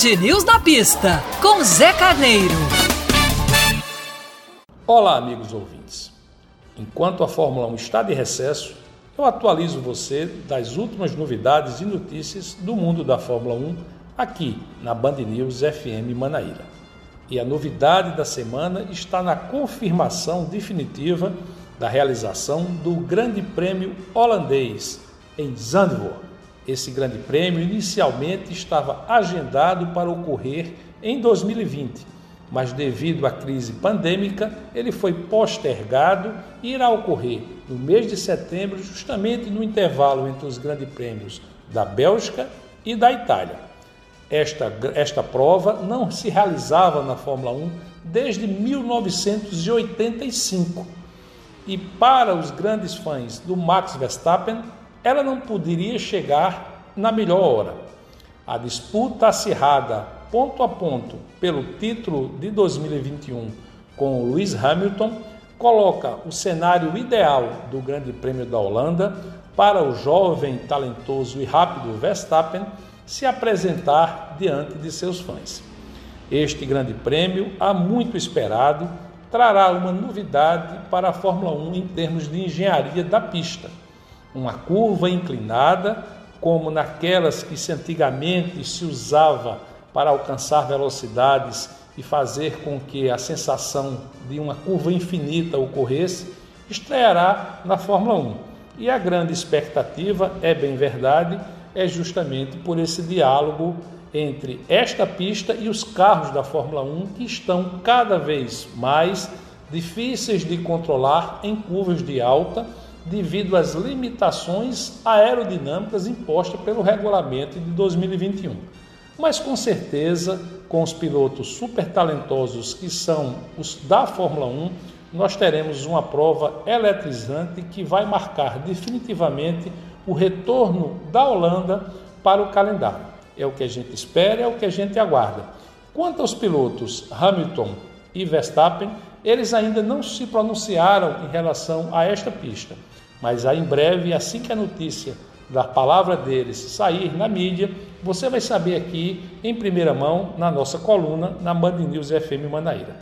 Band News na pista, com Zé Carneiro. Olá, amigos ouvintes. Enquanto a Fórmula 1 está de recesso, eu atualizo você das últimas novidades e notícias do mundo da Fórmula 1 aqui na Band News FM Manaíra. E a novidade da semana está na confirmação definitiva da realização do Grande Prêmio Holandês em Zandvoort. Esse Grande Prêmio inicialmente estava agendado para ocorrer em 2020, mas devido à crise pandêmica, ele foi postergado e irá ocorrer no mês de setembro, justamente no intervalo entre os Grandes Prêmios da Bélgica e da Itália. Esta, esta prova não se realizava na Fórmula 1 desde 1985. E para os grandes fãs do Max Verstappen, ela não poderia chegar na melhor hora. A disputa acirrada, ponto a ponto, pelo título de 2021 com o Lewis Hamilton, coloca o cenário ideal do Grande Prêmio da Holanda para o jovem, talentoso e rápido Verstappen se apresentar diante de seus fãs. Este grande prêmio, há muito esperado, trará uma novidade para a Fórmula 1 em termos de engenharia da pista. Uma curva inclinada, como naquelas que se antigamente se usava para alcançar velocidades e fazer com que a sensação de uma curva infinita ocorresse, estreará na Fórmula 1. E a grande expectativa, é bem verdade, é justamente por esse diálogo entre esta pista e os carros da Fórmula 1 que estão cada vez mais difíceis de controlar em curvas de alta devido às limitações aerodinâmicas impostas pelo regulamento de 2021. Mas com certeza, com os pilotos super talentosos que são os da Fórmula 1, nós teremos uma prova eletrizante que vai marcar definitivamente o retorno da Holanda para o calendário. É o que a gente espera, é o que a gente aguarda. Quanto aos pilotos Hamilton e Verstappen, eles ainda não se pronunciaram em relação a esta pista, mas aí em breve, assim que a notícia da palavra deles sair na mídia, você vai saber aqui em primeira mão na nossa coluna na Band News FM Manaíra.